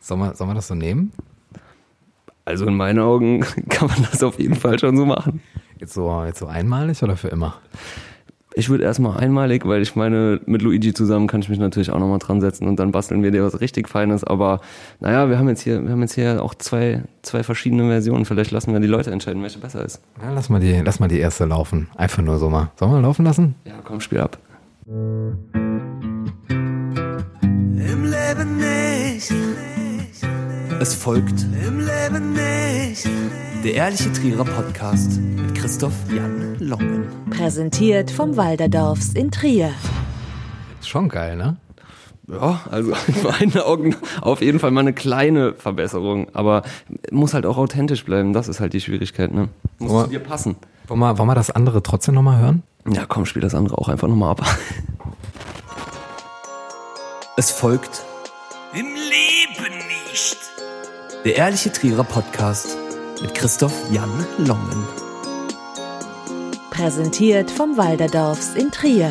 Sollen wir, sollen wir das so nehmen? Also in meinen Augen kann man das auf jeden Fall schon so machen. Jetzt so, jetzt so einmalig oder für immer? Ich würde erstmal einmalig, weil ich meine, mit Luigi zusammen kann ich mich natürlich auch nochmal dran setzen und dann basteln wir dir was richtig Feines. Aber naja, wir haben jetzt hier, wir haben jetzt hier auch zwei, zwei verschiedene Versionen. Vielleicht lassen wir die Leute entscheiden, welche besser ist. Ja, lass mal die, lass mal die erste laufen. Einfach nur so mal. Sollen wir laufen lassen? Ja, komm, spiel ab. Im Leben nicht, Es folgt im Leben nicht. der Ehrliche Trierer Podcast mit Christoph Jan Longen. Präsentiert vom Walderdorfs in Trier. Ist schon geil, ne? Ja, also in meinen Augen auf jeden Fall mal eine kleine Verbesserung, aber muss halt auch authentisch bleiben. Das ist halt die Schwierigkeit, ne? Muss Aber- zu dir passen. Wollen wir, wollen wir das andere trotzdem nochmal hören? Ja, komm, spiel das andere auch einfach nochmal ab. Es folgt Im Leben nicht. der Ehrliche Trierer Podcast mit Christoph Jan Longen. Präsentiert vom Walderdorfs in Trier.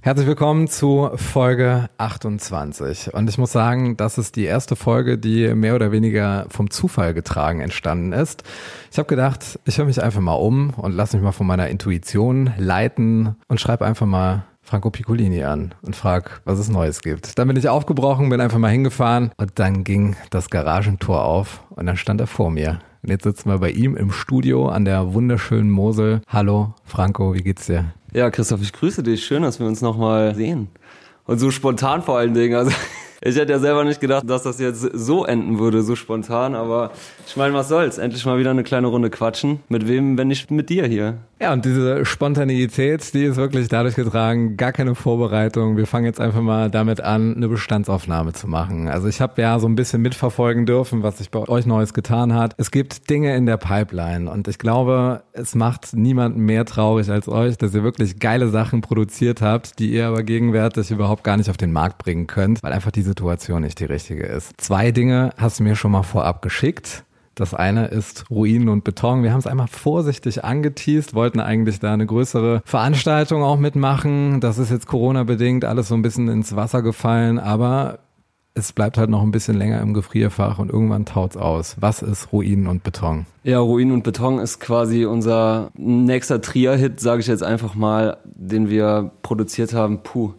Herzlich willkommen zu Folge 28. Und ich muss sagen, das ist die erste Folge, die mehr oder weniger vom Zufall getragen entstanden ist. Ich habe gedacht, ich höre mich einfach mal um und lasse mich mal von meiner Intuition leiten und schreibe einfach mal Franco Piccolini an und frag, was es Neues gibt. Dann bin ich aufgebrochen, bin einfach mal hingefahren und dann ging das Garagentor auf und dann stand er vor mir. Und jetzt sitzen wir bei ihm im Studio an der wunderschönen Mosel. Hallo, Franco, wie geht's dir? Ja, Christoph, ich grüße dich. Schön, dass wir uns nochmal sehen. Und so spontan vor allen Dingen. Also ich hätte ja selber nicht gedacht, dass das jetzt so enden würde, so spontan. Aber ich meine, was soll's? Endlich mal wieder eine kleine Runde quatschen. Mit wem, wenn nicht mit dir hier? Ja, und diese Spontaneität, die ist wirklich dadurch getragen, gar keine Vorbereitung. Wir fangen jetzt einfach mal damit an, eine Bestandsaufnahme zu machen. Also ich habe ja so ein bisschen mitverfolgen dürfen, was sich bei euch Neues getan hat. Es gibt Dinge in der Pipeline und ich glaube, es macht niemanden mehr traurig als euch, dass ihr wirklich geile Sachen produziert habt, die ihr aber gegenwärtig überhaupt gar nicht auf den Markt bringen könnt, weil einfach die Situation nicht die richtige ist. Zwei Dinge hast du mir schon mal vorab geschickt. Das eine ist Ruinen und Beton. Wir haben es einmal vorsichtig angeteased, wollten eigentlich da eine größere Veranstaltung auch mitmachen. Das ist jetzt Corona-bedingt alles so ein bisschen ins Wasser gefallen, aber es bleibt halt noch ein bisschen länger im Gefrierfach und irgendwann taut's aus. Was ist Ruinen und Beton? Ja, Ruinen und Beton ist quasi unser nächster Trier-Hit, sage ich jetzt einfach mal, den wir produziert haben. Puh,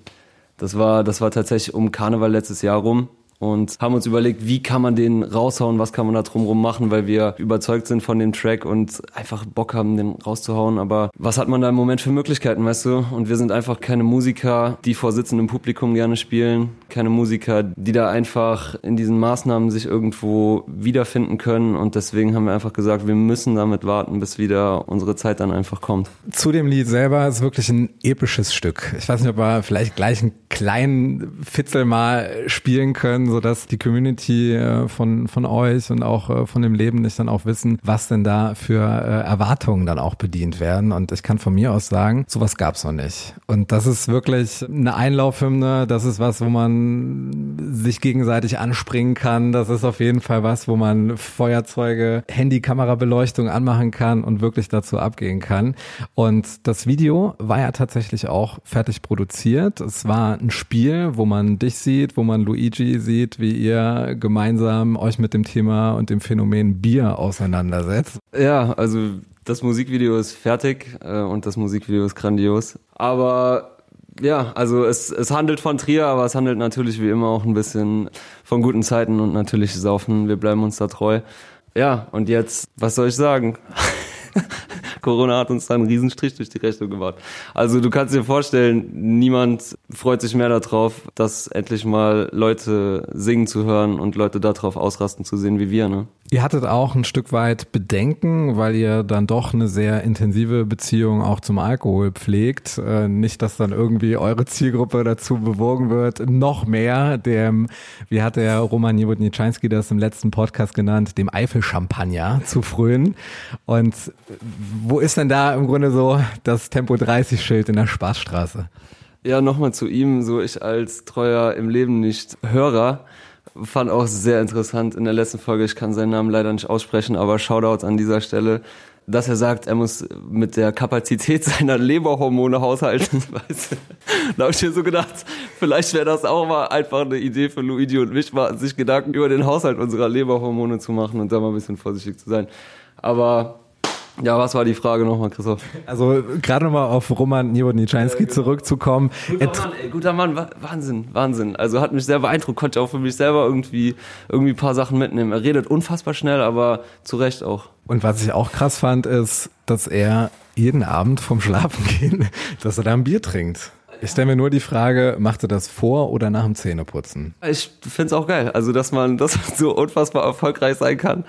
das war, das war tatsächlich um Karneval letztes Jahr rum und haben uns überlegt, wie kann man den raushauen, was kann man da drumrum machen, weil wir überzeugt sind von dem Track und einfach Bock haben, den rauszuhauen. Aber was hat man da im Moment für Möglichkeiten, weißt du? Und wir sind einfach keine Musiker, die vor sitzendem Publikum gerne spielen, keine Musiker, die da einfach in diesen Maßnahmen sich irgendwo wiederfinden können. Und deswegen haben wir einfach gesagt, wir müssen damit warten, bis wieder unsere Zeit dann einfach kommt. Zu dem Lied selber ist wirklich ein episches Stück. Ich weiß nicht, ob wir vielleicht gleich einen kleinen Fitzel mal spielen können, sodass die Community äh, von, von euch und auch äh, von dem Leben nicht dann auch wissen, was denn da für äh, Erwartungen dann auch bedient werden. Und ich kann von mir aus sagen, sowas gab's noch nicht. Und das ist wirklich eine Einlaufhymne, das ist was, wo man sich gegenseitig anspringen kann. Das ist auf jeden Fall was, wo man Feuerzeuge, Handy-Kamerabeleuchtung anmachen kann und wirklich dazu abgehen kann. Und das Video war ja tatsächlich auch fertig produziert. Es war ein Spiel, wo man dich sieht, wo man Luigi sieht, wie ihr gemeinsam euch mit dem Thema und dem Phänomen Bier auseinandersetzt. Ja, also das Musikvideo ist fertig äh, und das Musikvideo ist grandios. Aber ja, also es, es handelt von Trier, aber es handelt natürlich wie immer auch ein bisschen von guten Zeiten und natürlich Saufen. Wir bleiben uns da treu. Ja, und jetzt, was soll ich sagen? Corona hat uns da einen Riesenstrich durch die Rechnung gemacht. Also du kannst dir vorstellen, niemand freut sich mehr darauf, dass endlich mal Leute singen zu hören und Leute darauf ausrasten zu sehen wie wir, ne? Ihr hattet auch ein Stück weit Bedenken, weil ihr dann doch eine sehr intensive Beziehung auch zum Alkohol pflegt. Äh, nicht, dass dann irgendwie eure Zielgruppe dazu bewogen wird, noch mehr dem, wie hat der Roman Niewodniczynski das im letzten Podcast genannt, dem Eifel-Champagner zu frönen. Und wo ist denn da im Grunde so das Tempo 30 Schild in der Spaßstraße? Ja, nochmal zu ihm, so ich als treuer im Leben nicht Hörer, fand auch sehr interessant in der letzten Folge, ich kann seinen Namen leider nicht aussprechen, aber Shoutouts an dieser Stelle. dass er sagt, er muss mit der Kapazität seiner Leberhormone haushalten. Da habe ich mir so gedacht, vielleicht wäre das auch mal einfach eine Idee für Luigi und mich, mal sich Gedanken über den Haushalt unserer Leberhormone zu machen und da mal ein bisschen vorsichtig zu sein. Aber ja, was war die Frage nochmal, Christoph? Also gerade nochmal auf Roman Niewodniczynski genau. zurückzukommen. Guter Mann, ey, guter Mann, wa- Wahnsinn, Wahnsinn. Also hat mich sehr beeindruckt, konnte auch für mich selber irgendwie irgendwie ein paar Sachen mitnehmen. Er redet unfassbar schnell, aber zu Recht auch. Und was ich auch krass fand, ist, dass er jeden Abend vom Schlafengehen, dass er da ein Bier trinkt. Ich stelle mir nur die Frage, macht er das vor oder nach dem Zähneputzen? Ich find's auch geil, also dass man, dass man so unfassbar erfolgreich sein kann,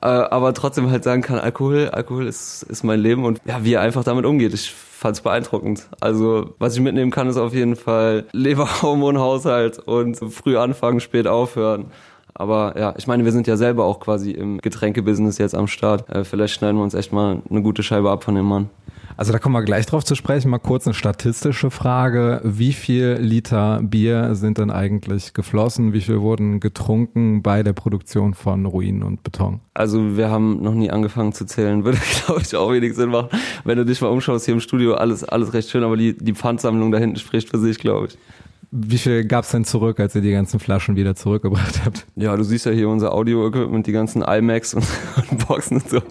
äh, aber trotzdem halt sagen kann, Alkohol, Alkohol ist, ist mein Leben und ja, wie er einfach damit umgeht. Ich fand's beeindruckend. Also was ich mitnehmen kann, ist auf jeden Fall Leberhormonhaushalt und früh anfangen, spät aufhören. Aber ja, ich meine, wir sind ja selber auch quasi im Getränkebusiness jetzt am Start. Äh, vielleicht schneiden wir uns echt mal eine gute Scheibe ab von dem Mann. Also da kommen wir gleich drauf zu sprechen. Mal kurz eine statistische Frage. Wie viel Liter Bier sind denn eigentlich geflossen? Wie viel wurden getrunken bei der Produktion von Ruinen und Beton? Also wir haben noch nie angefangen zu zählen, würde glaube ich auch wenig Sinn machen. Wenn du dich mal umschaust hier im Studio, alles, alles recht schön, aber die, die Pfandsammlung da hinten spricht für sich, glaube ich. Wie viel gab's denn zurück, als ihr die ganzen Flaschen wieder zurückgebracht habt? Ja, du siehst ja hier unser Audio-Equipment, die ganzen iMacs und, und Boxen und so.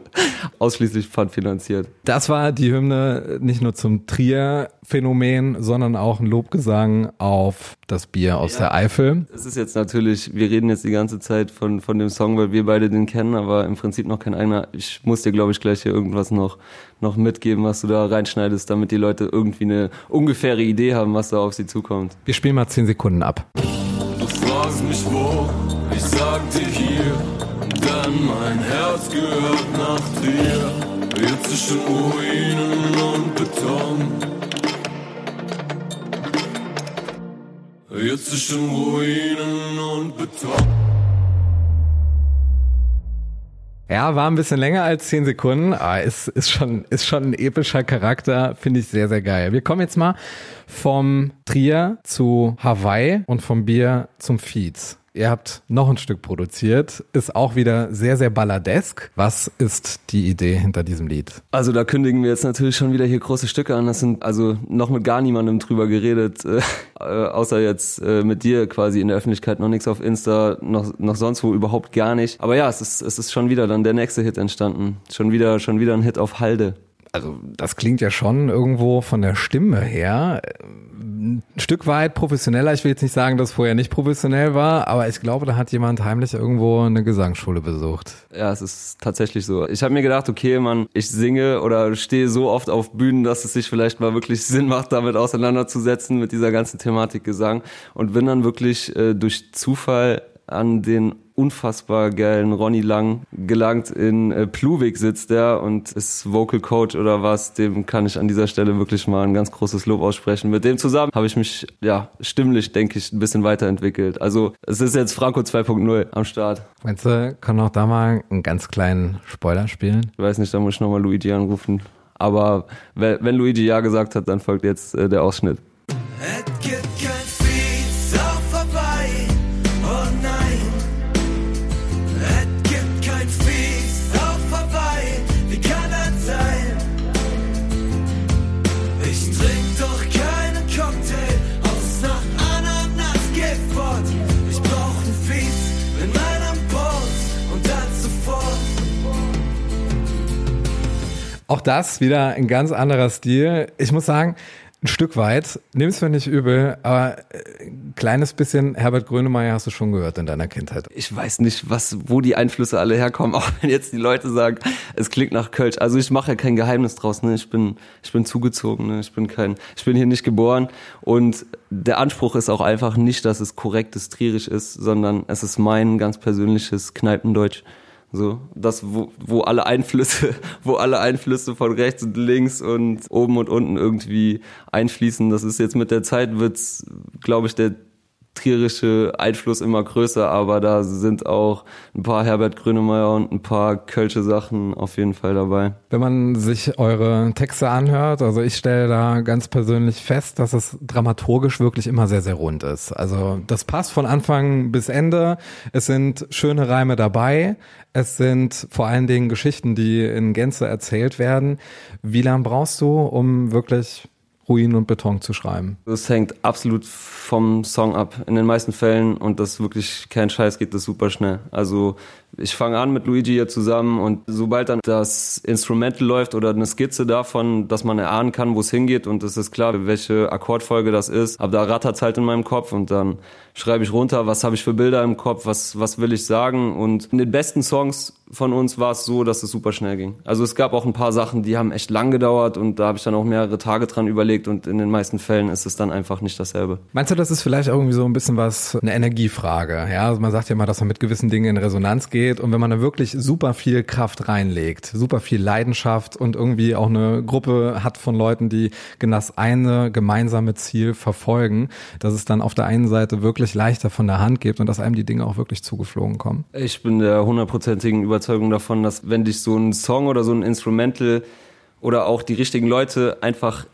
Ausschließlich pfandfinanziert. Das war die Hymne nicht nur zum Trier-Phänomen, sondern auch ein Lobgesang auf das Bier aus der Eifel. Es ist jetzt natürlich, wir reden jetzt die ganze Zeit von, von dem Song, weil wir beide den kennen, aber im Prinzip noch kein eigener. Ich muss dir, glaube ich, gleich hier irgendwas noch, noch mitgeben, was du da reinschneidest, damit die Leute irgendwie eine ungefähre Idee haben, was da auf sie zukommt. Wir spielen mal zehn Sekunden ab. Du fragst mich wo, ich sag dir hier, mein Herz gehört nach dir. Jetzt zwischen Ruinen und Beton. Jetzt zwischen Ruinen und Beton. Ja, war ein bisschen länger als zehn Sekunden, aber ist, ist, schon, ist schon ein epischer Charakter, finde ich sehr, sehr geil. Wir kommen jetzt mal vom Trier zu Hawaii und vom Bier zum Fietz. Ihr habt noch ein Stück produziert, ist auch wieder sehr, sehr balladesk. Was ist die Idee hinter diesem Lied? Also da kündigen wir jetzt natürlich schon wieder hier große Stücke an. Das sind also noch mit gar niemandem drüber geredet, äh, außer jetzt äh, mit dir quasi in der Öffentlichkeit. Noch nichts auf Insta, noch, noch sonst wo überhaupt gar nicht. Aber ja, es ist, es ist schon wieder dann der nächste Hit entstanden. Schon wieder, schon wieder ein Hit auf Halde. Also das klingt ja schon irgendwo von der Stimme her ein Stück weit professioneller. Ich will jetzt nicht sagen, dass es vorher nicht professionell war, aber ich glaube, da hat jemand heimlich irgendwo eine Gesangsschule besucht. Ja, es ist tatsächlich so. Ich habe mir gedacht, okay, man, ich singe oder stehe so oft auf Bühnen, dass es sich vielleicht mal wirklich Sinn macht, damit auseinanderzusetzen mit dieser ganzen Thematik Gesang und bin dann wirklich äh, durch Zufall an den unfassbar geilen Ronny Lang gelangt. In äh, Pluwig sitzt der und ist Vocal Coach oder was. Dem kann ich an dieser Stelle wirklich mal ein ganz großes Lob aussprechen. Mit dem zusammen habe ich mich, ja, stimmlich, denke ich, ein bisschen weiterentwickelt. Also es ist jetzt Franco 2.0 am Start. Meinst du, kann auch da mal einen ganz kleinen Spoiler spielen? Ich weiß nicht, da muss ich nochmal Luigi anrufen. Aber wenn wenn Luigi Ja gesagt hat, dann folgt jetzt äh, der Ausschnitt. Auch das wieder ein ganz anderer Stil. Ich muss sagen, ein Stück weit, nimm's mir nicht übel, aber äh, ein kleines bisschen Herbert Grönemeyer hast du schon gehört in deiner Kindheit. Ich weiß nicht, was, wo die Einflüsse alle herkommen, auch wenn jetzt die Leute sagen, es klingt nach Kölsch. Also ich mache ja kein Geheimnis draus, ne? Ich bin, ich bin zugezogen, ne? Ich bin kein, ich bin hier nicht geboren. Und der Anspruch ist auch einfach nicht, dass es korrektes Trierisch ist, sondern es ist mein ganz persönliches Kneipendeutsch. So, das, wo, wo alle Einflüsse, wo alle Einflüsse von rechts und links und oben und unten irgendwie einfließen. Das ist jetzt mit der Zeit wird's, glaube ich, der trierische Einfluss immer größer, aber da sind auch ein paar Herbert Grönemeyer und ein paar Kölsche Sachen auf jeden Fall dabei. Wenn man sich eure Texte anhört, also ich stelle da ganz persönlich fest, dass es dramaturgisch wirklich immer sehr, sehr rund ist. Also das passt von Anfang bis Ende. Es sind schöne Reime dabei. Es sind vor allen Dingen Geschichten, die in Gänze erzählt werden. Wie lange brauchst du, um wirklich Ruinen und Beton zu schreiben? Das hängt absolut vom Song ab. In den meisten Fällen, und das ist wirklich kein Scheiß, geht das super schnell. Also ich fange an mit Luigi hier zusammen und sobald dann das Instrumental läuft oder eine Skizze davon, dass man erahnen kann, wo es hingeht und es ist klar, welche Akkordfolge das ist, aber da rattert's halt in meinem Kopf und dann schreibe ich runter, was habe ich für Bilder im Kopf, was, was will ich sagen und in den besten Songs von uns war es so, dass es super schnell ging. Also es gab auch ein paar Sachen, die haben echt lang gedauert und da habe ich dann auch mehrere Tage dran überlegt und in den meisten Fällen ist es dann einfach nicht dasselbe. Meinst du, das ist vielleicht irgendwie so ein bisschen was, eine Energiefrage? Ja, also man sagt ja immer, dass man mit gewissen Dingen in Resonanz geht und wenn man da wirklich super viel Kraft reinlegt, super viel Leidenschaft und irgendwie auch eine Gruppe hat von Leuten, die genau das eine gemeinsame Ziel verfolgen, dass es dann auf der einen Seite wirklich leichter von der Hand geht und dass einem die Dinge auch wirklich zugeflogen kommen. Ich bin der hundertprozentigen Überzeugung davon, dass wenn dich so ein Song oder so ein Instrumental oder auch die richtigen Leute einfach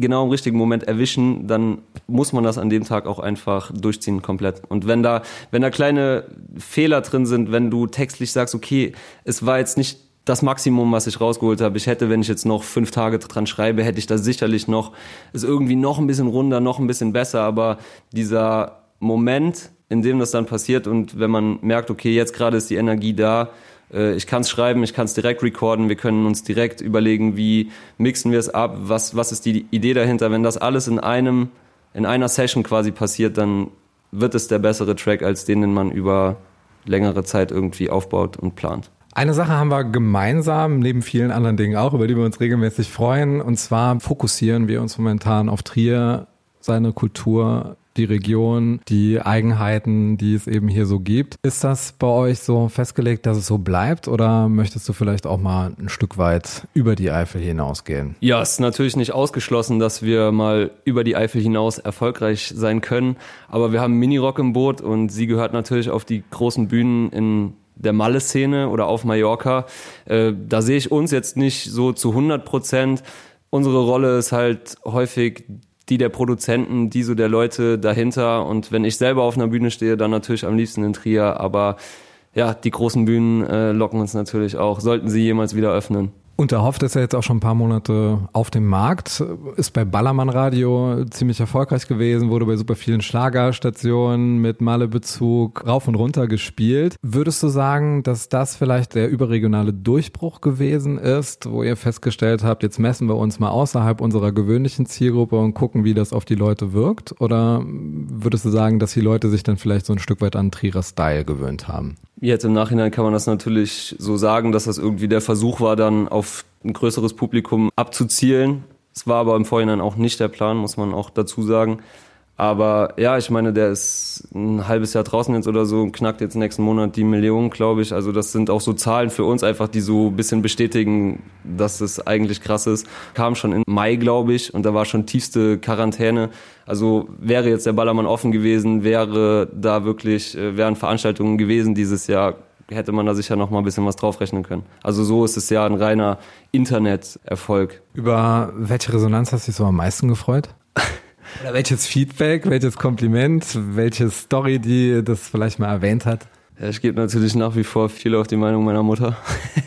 genau im richtigen Moment erwischen, dann muss man das an dem Tag auch einfach durchziehen komplett. Und wenn da, wenn da kleine Fehler drin sind, wenn du textlich sagst, okay, es war jetzt nicht das Maximum, was ich rausgeholt habe. Ich hätte, wenn ich jetzt noch fünf Tage dran schreibe, hätte ich da sicherlich noch, ist irgendwie noch ein bisschen runder, noch ein bisschen besser, aber dieser Moment, in dem das dann passiert und wenn man merkt, okay, jetzt gerade ist die Energie da, ich kann es schreiben, ich kann es direkt recorden, wir können uns direkt überlegen, wie mixen wir es ab, was, was ist die Idee dahinter. Wenn das alles in einem, in einer Session quasi passiert, dann wird es der bessere Track als den, den man über längere Zeit irgendwie aufbaut und plant. Eine Sache haben wir gemeinsam, neben vielen anderen Dingen auch, über die wir uns regelmäßig freuen. Und zwar fokussieren wir uns momentan auf Trier, seine Kultur, die Region, die Eigenheiten, die es eben hier so gibt. Ist das bei euch so festgelegt, dass es so bleibt oder möchtest du vielleicht auch mal ein Stück weit über die Eifel hinausgehen? Ja, es ist natürlich nicht ausgeschlossen, dass wir mal über die Eifel hinaus erfolgreich sein können. Aber wir haben Minirock im Boot und sie gehört natürlich auf die großen Bühnen in der Malle-Szene oder auf Mallorca. Äh, da sehe ich uns jetzt nicht so zu 100 Prozent. Unsere Rolle ist halt häufig die der Produzenten, die so der Leute dahinter. Und wenn ich selber auf einer Bühne stehe, dann natürlich am liebsten in Trier. Aber ja, die großen Bühnen äh, locken uns natürlich auch, sollten sie jemals wieder öffnen. Und der Hofft ist ja jetzt auch schon ein paar Monate auf dem Markt, ist bei Ballermann Radio ziemlich erfolgreich gewesen, wurde bei super vielen Schlagerstationen mit Malle-Bezug rauf und runter gespielt. Würdest du sagen, dass das vielleicht der überregionale Durchbruch gewesen ist, wo ihr festgestellt habt, jetzt messen wir uns mal außerhalb unserer gewöhnlichen Zielgruppe und gucken, wie das auf die Leute wirkt? Oder würdest du sagen, dass die Leute sich dann vielleicht so ein Stück weit an Trierer Style gewöhnt haben? Jetzt im Nachhinein kann man das natürlich so sagen, dass das irgendwie der Versuch war, dann auf ein größeres Publikum abzuzielen. Es war aber im Vorhinein auch nicht der Plan, muss man auch dazu sagen. Aber ja, ich meine, der ist ein halbes Jahr draußen jetzt oder so und knackt jetzt nächsten Monat die Million, glaube ich. Also das sind auch so Zahlen für uns einfach, die so ein bisschen bestätigen, dass es eigentlich krass ist. Kam schon im Mai, glaube ich, und da war schon tiefste Quarantäne. Also wäre jetzt der Ballermann offen gewesen, wäre da wirklich, äh, wären Veranstaltungen gewesen dieses Jahr, hätte man da sicher noch mal ein bisschen was draufrechnen können. Also so ist es ja ein reiner Internet-Erfolg. Über welche Resonanz hast du dich so am meisten gefreut? Oder welches Feedback, welches Kompliment, welche Story, die das vielleicht mal erwähnt hat? Ja, ich gebe natürlich nach wie vor viel auf die Meinung meiner Mutter.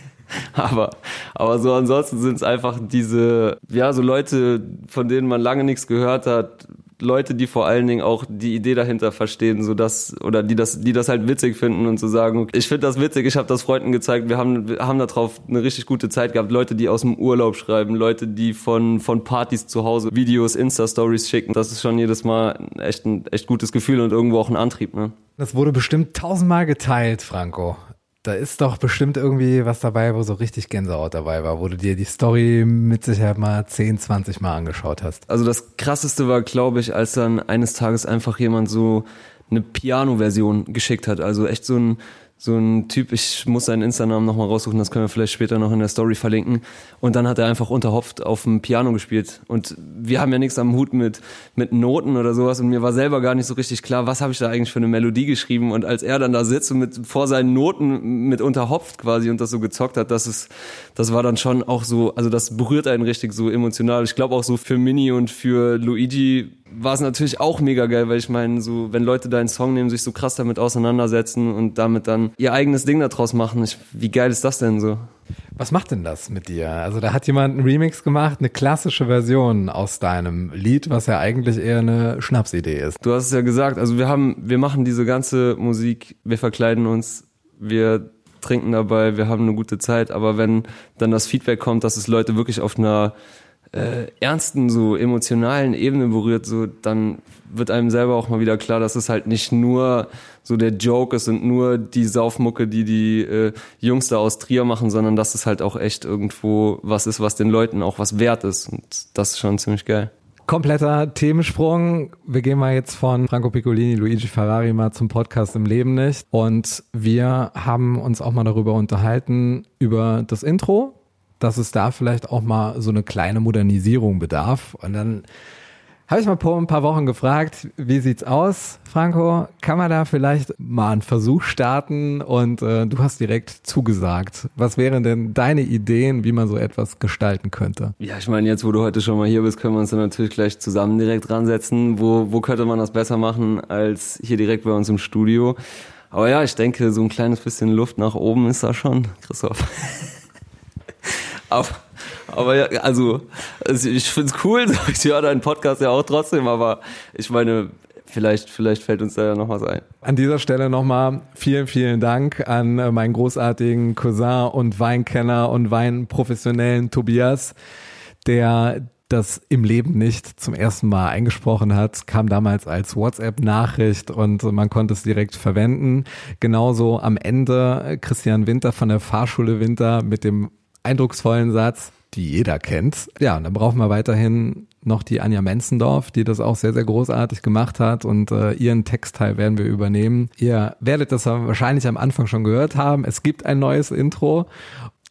aber, aber so ansonsten sind es einfach diese, ja, so Leute, von denen man lange nichts gehört hat, Leute, die vor allen Dingen auch die Idee dahinter verstehen, so dass oder die das, die das halt witzig finden und zu so sagen, ich finde das witzig, ich habe das Freunden gezeigt, wir haben, wir haben darauf eine richtig gute Zeit gehabt. Leute, die aus dem Urlaub schreiben, Leute, die von von Partys zu Hause Videos, Insta-Stories schicken, das ist schon jedes Mal echt ein echt gutes Gefühl und irgendwo auch ein Antrieb. Ne? Das wurde bestimmt tausendmal geteilt, Franco. Da ist doch bestimmt irgendwie was dabei, wo so richtig Gänsehaut dabei war, wo du dir die Story mit Sicherheit mal 10, 20 Mal angeschaut hast. Also das krasseste war, glaube ich, als dann eines Tages einfach jemand so eine Piano-Version geschickt hat. Also echt so ein, so ein Typ, ich muss seinen Insta-Namen nochmal raussuchen, das können wir vielleicht später noch in der Story verlinken. Und dann hat er einfach unterhopft auf dem Piano gespielt. Und wir haben ja nichts am Hut mit, mit Noten oder sowas. Und mir war selber gar nicht so richtig klar, was habe ich da eigentlich für eine Melodie geschrieben. Und als er dann da sitzt und mit vor seinen Noten mit unterhopft quasi und das so gezockt hat, das ist, das war dann schon auch so, also das berührt einen richtig so emotional. Ich glaube auch so für Mini und für Luigi war es natürlich auch mega geil, weil ich meine, so wenn Leute deinen Song nehmen, sich so krass damit auseinandersetzen und damit dann ihr eigenes Ding daraus machen, ich, wie geil ist das denn so? Was macht denn das mit dir? Also da hat jemand einen Remix gemacht, eine klassische Version aus deinem Lied, was ja eigentlich eher eine Schnapsidee ist. Du hast es ja gesagt, also wir haben, wir machen diese ganze Musik, wir verkleiden uns, wir trinken dabei, wir haben eine gute Zeit, aber wenn dann das Feedback kommt, dass es Leute wirklich auf einer äh, ernsten, so emotionalen Ebene berührt, so dann wird einem selber auch mal wieder klar, dass es halt nicht nur so der Joke ist und nur die Saufmucke, die die äh, Jungs da aus Trier machen, sondern dass es halt auch echt irgendwo was ist, was den Leuten auch was wert ist und das ist schon ziemlich geil. Kompletter Themensprung. Wir gehen mal jetzt von Franco Piccolini, Luigi Ferrari mal zum Podcast im Leben nicht. Und wir haben uns auch mal darüber unterhalten, über das Intro, dass es da vielleicht auch mal so eine kleine Modernisierung bedarf. Und dann habe ich mal vor ein paar Wochen gefragt, wie sieht's aus, Franco? Kann man da vielleicht mal einen Versuch starten? Und äh, du hast direkt zugesagt. Was wären denn deine Ideen, wie man so etwas gestalten könnte? Ja, ich meine, jetzt wo du heute schon mal hier bist, können wir uns dann natürlich gleich zusammen direkt dran setzen. Wo, wo könnte man das besser machen als hier direkt bei uns im Studio? Aber ja, ich denke, so ein kleines bisschen Luft nach oben ist da schon, Christoph. aber, aber ja, also, ich find's cool, ich höre deinen Podcast ja auch trotzdem, aber ich meine, vielleicht, vielleicht fällt uns da ja noch was ein. An dieser Stelle nochmal vielen, vielen Dank an äh, meinen großartigen Cousin und Weinkenner und Weinprofessionellen Tobias, der das im Leben nicht zum ersten Mal eingesprochen hat, kam damals als WhatsApp-Nachricht und man konnte es direkt verwenden. Genauso am Ende Christian Winter von der Fahrschule Winter mit dem eindrucksvollen Satz, die jeder kennt. Ja, und dann brauchen wir weiterhin noch die Anja Menzendorf, die das auch sehr, sehr großartig gemacht hat und äh, ihren Textteil werden wir übernehmen. Ihr werdet das wahrscheinlich am Anfang schon gehört haben. Es gibt ein neues Intro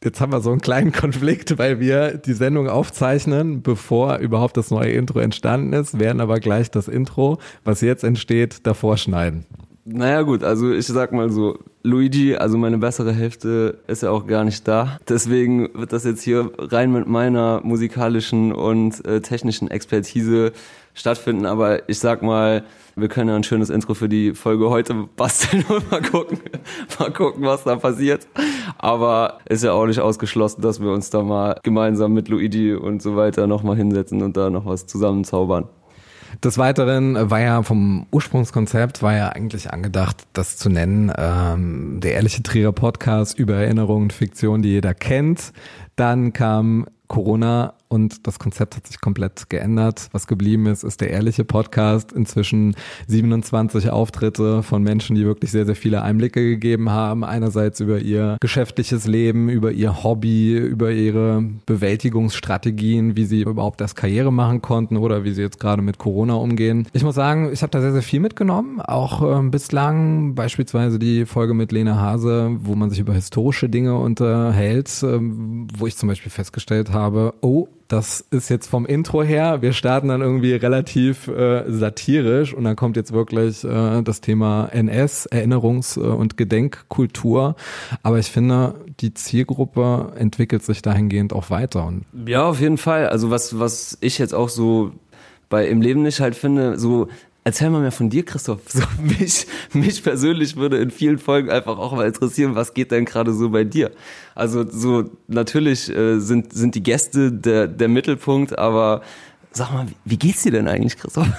Jetzt haben wir so einen kleinen Konflikt, weil wir die Sendung aufzeichnen, bevor überhaupt das neue Intro entstanden ist, werden aber gleich das Intro, was jetzt entsteht, davor schneiden. Naja gut, also ich sag mal so, Luigi, also meine bessere Hälfte, ist ja auch gar nicht da. Deswegen wird das jetzt hier rein mit meiner musikalischen und äh, technischen Expertise stattfinden. Aber ich sag mal, wir können ja ein schönes Intro für die Folge heute basteln und mal gucken, mal gucken, was da passiert. Aber ist ja auch nicht ausgeschlossen, dass wir uns da mal gemeinsam mit Luigi und so weiter nochmal hinsetzen und da noch was zusammenzaubern. Des Weiteren war ja vom Ursprungskonzept war ja eigentlich angedacht, das zu nennen, ähm, der ehrliche Trierer Podcast über Erinnerungen, Fiktion, die jeder kennt. Dann kam Corona und das Konzept hat sich komplett geändert. Was geblieben ist, ist der ehrliche Podcast. Inzwischen 27 Auftritte von Menschen, die wirklich sehr, sehr viele Einblicke gegeben haben. Einerseits über ihr geschäftliches Leben, über ihr Hobby, über ihre Bewältigungsstrategien, wie sie überhaupt das Karriere machen konnten oder wie sie jetzt gerade mit Corona umgehen. Ich muss sagen, ich habe da sehr, sehr viel mitgenommen. Auch ähm, bislang beispielsweise die Folge mit Lena Hase, wo man sich über historische Dinge unterhält, ähm, wo ich zum Beispiel festgestellt habe, oh, das ist jetzt vom Intro her, wir starten dann irgendwie relativ äh, satirisch und dann kommt jetzt wirklich äh, das Thema NS, Erinnerungs- äh, und Gedenkkultur. Aber ich finde, die Zielgruppe entwickelt sich dahingehend auch weiter. Und ja, auf jeden Fall. Also was, was ich jetzt auch so bei im Leben nicht halt finde, so Erzähl mal mehr von dir, Christoph. So, mich, mich persönlich würde in vielen Folgen einfach auch mal interessieren, was geht denn gerade so bei dir? Also so natürlich äh, sind, sind die Gäste der, der Mittelpunkt, aber sag mal, wie, wie geht's dir denn eigentlich, Christoph?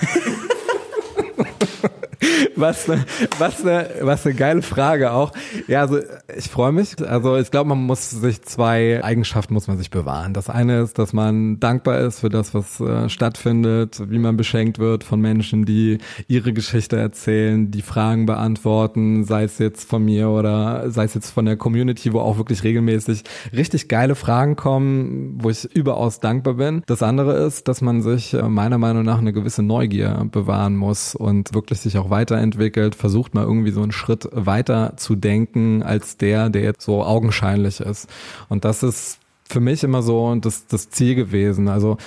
was eine was ne, was ne geile Frage auch. Ja, also ich freue mich. Also ich glaube, man muss sich zwei Eigenschaften muss man sich bewahren. Das eine ist, dass man dankbar ist für das, was äh, stattfindet, wie man beschenkt wird von Menschen, die ihre Geschichte erzählen, die Fragen beantworten, sei es jetzt von mir oder sei es jetzt von der Community, wo auch wirklich regelmäßig richtig geile Fragen kommen, wo ich überaus dankbar bin. Das andere ist, dass man sich äh, meiner Meinung nach eine gewisse Neugier bewahren muss und wirklich sich auch weiterentwickelt, versucht mal irgendwie so einen Schritt weiter zu denken als der, der jetzt so augenscheinlich ist. Und das ist für mich immer so das, das Ziel gewesen. Also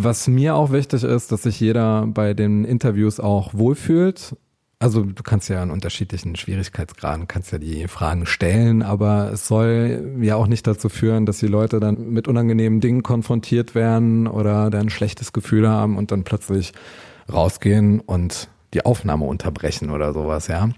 was mir auch wichtig ist, dass sich jeder bei den Interviews auch wohlfühlt. Also du kannst ja in unterschiedlichen Schwierigkeitsgraden, kannst ja die Fragen stellen, aber es soll ja auch nicht dazu führen, dass die Leute dann mit unangenehmen Dingen konfrontiert werden oder dann ein schlechtes Gefühl haben und dann plötzlich rausgehen und die Aufnahme unterbrechen oder sowas, ja.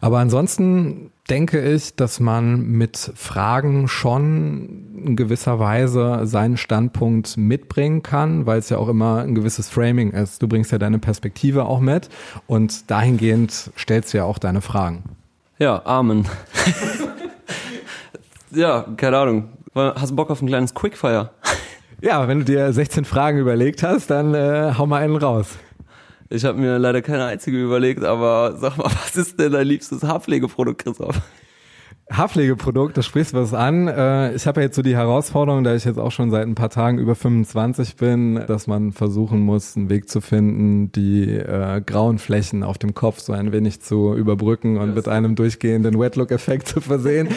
Aber ansonsten denke ich, dass man mit Fragen schon in gewisser Weise seinen Standpunkt mitbringen kann, weil es ja auch immer ein gewisses Framing ist. Du bringst ja deine Perspektive auch mit und dahingehend stellst du ja auch deine Fragen. Ja, Amen. ja, keine Ahnung. Hast du Bock auf ein kleines Quickfire? Ja, wenn du dir 16 Fragen überlegt hast, dann äh, hau mal einen raus. Ich habe mir leider keine einzige überlegt, aber sag mal, was ist denn dein liebstes Haarpflegeprodukt, Christoph? Haarpflegeprodukt, das sprichst was an. Äh, ich habe ja jetzt so die Herausforderung, da ich jetzt auch schon seit ein paar Tagen über 25 bin, dass man versuchen muss, einen Weg zu finden, die äh, grauen Flächen auf dem Kopf so ein wenig zu überbrücken und mit einem durchgehenden Wetlook-Effekt zu versehen.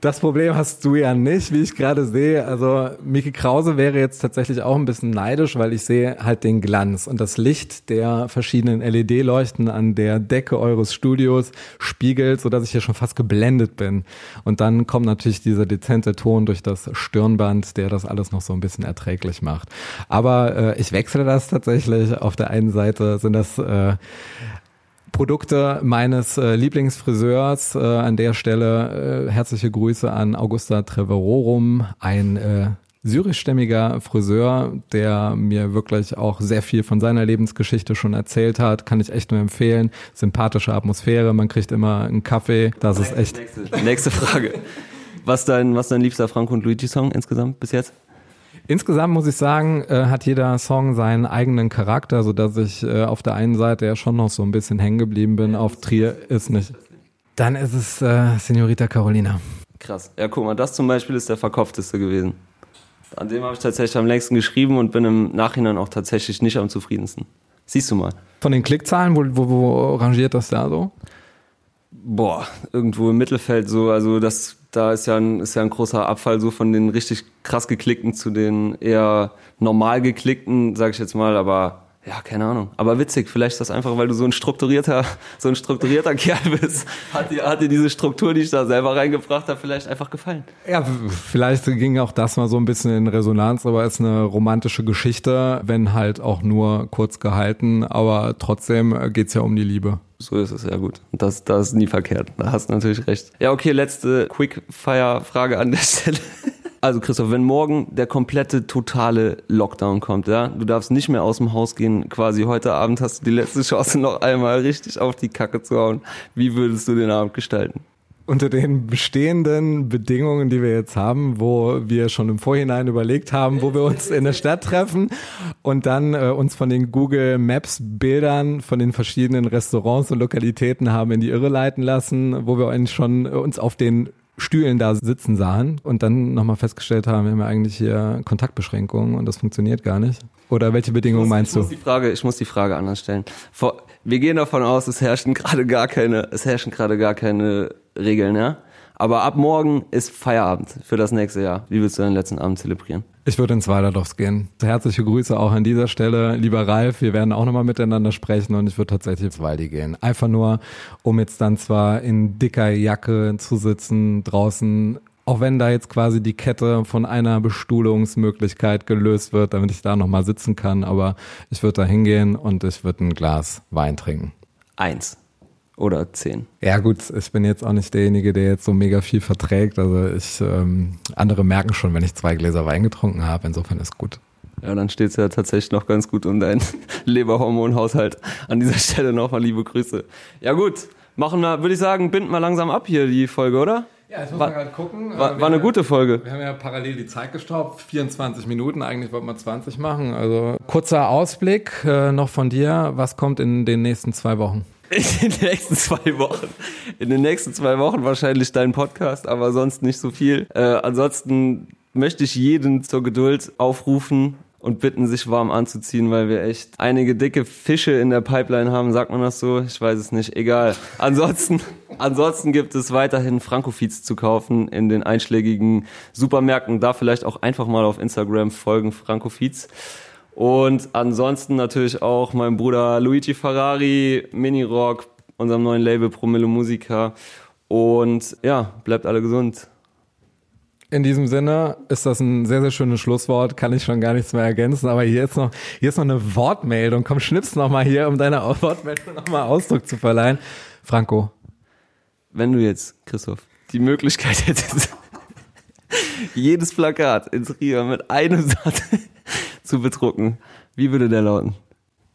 Das Problem hast du ja nicht, wie ich gerade sehe. Also Miki Krause wäre jetzt tatsächlich auch ein bisschen neidisch, weil ich sehe halt den Glanz und das Licht der verschiedenen LED-Leuchten an der Decke eures Studios spiegelt, so dass ich hier schon fast geblendet bin. Und dann kommt natürlich dieser dezente Ton durch das Stirnband, der das alles noch so ein bisschen erträglich macht. Aber äh, ich wechsle das tatsächlich. Auf der einen Seite sind das äh, Produkte meines äh, Lieblingsfriseurs. Äh, an der Stelle äh, herzliche Grüße an Augusta Treverorum, ein äh, syrischstämmiger Friseur, der mir wirklich auch sehr viel von seiner Lebensgeschichte schon erzählt hat. Kann ich echt nur empfehlen. Sympathische Atmosphäre, man kriegt immer einen Kaffee. Das ist echt. Nächste, nächste Frage. Was dein, was dein liebster Franco und Luigi Song insgesamt bis jetzt? Insgesamt muss ich sagen, äh, hat jeder Song seinen eigenen Charakter, so dass ich äh, auf der einen Seite ja schon noch so ein bisschen hängen geblieben bin. Auf Trier ist nicht. Dann ist es äh, Senorita Carolina. Krass. Ja, guck mal, das zum Beispiel ist der verkaufteste gewesen. An dem habe ich tatsächlich am längsten geschrieben und bin im Nachhinein auch tatsächlich nicht am zufriedensten. Siehst du mal. Von den Klickzahlen, wo, wo, wo rangiert das da so? Boah, irgendwo im Mittelfeld so, also das, da ist ja ein, ist ja ein großer Abfall so von den richtig krass geklickten zu den eher normal geklickten, sage ich jetzt mal, aber ja, keine Ahnung. Aber witzig, vielleicht ist das einfach, weil du so ein strukturierter, so ein strukturierter Kerl bist. Hat dir, hat dir diese Struktur, die ich da selber reingebracht habe, vielleicht einfach gefallen. Ja, vielleicht ging auch das mal so ein bisschen in Resonanz, aber es ist eine romantische Geschichte, wenn halt auch nur kurz gehalten, aber trotzdem geht's ja um die Liebe. So ist es ja gut. Das, das ist nie verkehrt. Da hast du natürlich recht. Ja, okay, letzte Quickfire-Frage an der Stelle. Also Christoph, wenn morgen der komplette totale Lockdown kommt, ja, du darfst nicht mehr aus dem Haus gehen, quasi heute Abend hast du die letzte Chance noch einmal richtig auf die Kacke zu hauen. Wie würdest du den Abend gestalten? Unter den bestehenden Bedingungen, die wir jetzt haben, wo wir schon im Vorhinein überlegt haben, wo wir uns in der Stadt treffen und dann äh, uns von den Google Maps Bildern von den verschiedenen Restaurants und Lokalitäten haben in die Irre leiten lassen, wo wir eigentlich schon uns auf den Stühlen da sitzen sahen und dann nochmal festgestellt haben, wir haben ja eigentlich hier Kontaktbeschränkungen und das funktioniert gar nicht. Oder welche Bedingungen ich muss, meinst ich du? Muss die Frage, ich muss die Frage anders stellen. Vor, wir gehen davon aus, es herrschen gerade gar keine, es herrschen gerade gar keine Regeln, ja? Aber ab morgen ist Feierabend für das nächste Jahr. Wie willst du deinen letzten Abend zelebrieren? Ich würde ins Weiderdorfs gehen. Herzliche Grüße auch an dieser Stelle. Lieber Ralf, wir werden auch nochmal miteinander sprechen und ich würde tatsächlich ins Waldi gehen. Einfach nur, um jetzt dann zwar in dicker Jacke zu sitzen, draußen, auch wenn da jetzt quasi die Kette von einer Bestuhlungsmöglichkeit gelöst wird, damit ich da nochmal sitzen kann, aber ich würde da hingehen und ich würde ein Glas Wein trinken. Eins oder zehn. Ja gut, ich bin jetzt auch nicht derjenige, der jetzt so mega viel verträgt. Also ich, ähm, andere merken schon, wenn ich zwei Gläser Wein getrunken habe. Insofern ist gut. Ja, dann steht's ja tatsächlich noch ganz gut um deinen Leberhormonhaushalt. An dieser Stelle nochmal liebe Grüße. Ja gut, machen wir, würde ich sagen, binden wir langsam ab hier die Folge, oder? Ja, jetzt muss War- man halt gucken. War, war eine gute Folge. Wir haben ja parallel die Zeit gestoppt, 24 Minuten, eigentlich wollten wir 20 machen. Also kurzer Ausblick äh, noch von dir. Was kommt in den nächsten zwei Wochen? In den nächsten zwei Wochen. In den nächsten zwei Wochen wahrscheinlich dein Podcast, aber sonst nicht so viel. Äh, ansonsten möchte ich jeden zur Geduld aufrufen und bitten, sich warm anzuziehen, weil wir echt einige dicke Fische in der Pipeline haben, sagt man das so? Ich weiß es nicht, egal. Ansonsten, ansonsten gibt es weiterhin Frankofeeds zu kaufen in den einschlägigen Supermärkten. Da vielleicht auch einfach mal auf Instagram folgen, Frankofeeds. Und ansonsten natürlich auch mein Bruder Luigi Ferrari, Mini Rock, unserem neuen Label Promille Musica. Und ja, bleibt alle gesund. In diesem Sinne ist das ein sehr, sehr schönes Schlusswort. Kann ich schon gar nichts mehr ergänzen. Aber hier ist noch, hier ist noch eine Wortmeldung. Komm, schnips noch mal hier, um deiner Wortmeldung noch mal Ausdruck zu verleihen. Franco. Wenn du jetzt, Christoph, die Möglichkeit hättest, jedes Plakat ins Rio mit einem Satz zu bedrucken, wie würde der lauten?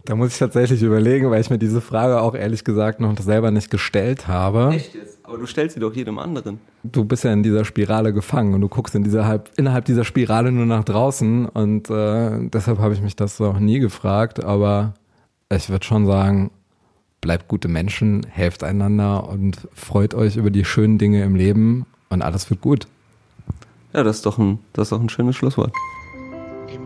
Da muss ich tatsächlich überlegen, weil ich mir diese Frage auch ehrlich gesagt noch selber nicht gestellt habe. Echt jetzt? Aber du stellst sie doch jedem anderen. Du bist ja in dieser Spirale gefangen und du guckst in dieser halb, innerhalb dieser Spirale nur nach draußen und äh, deshalb habe ich mich das noch nie gefragt, aber ich würde schon sagen, bleibt gute Menschen, helft einander und freut euch über die schönen Dinge im Leben und alles wird gut. Ja, das ist doch ein, das ist doch ein schönes Schlusswort.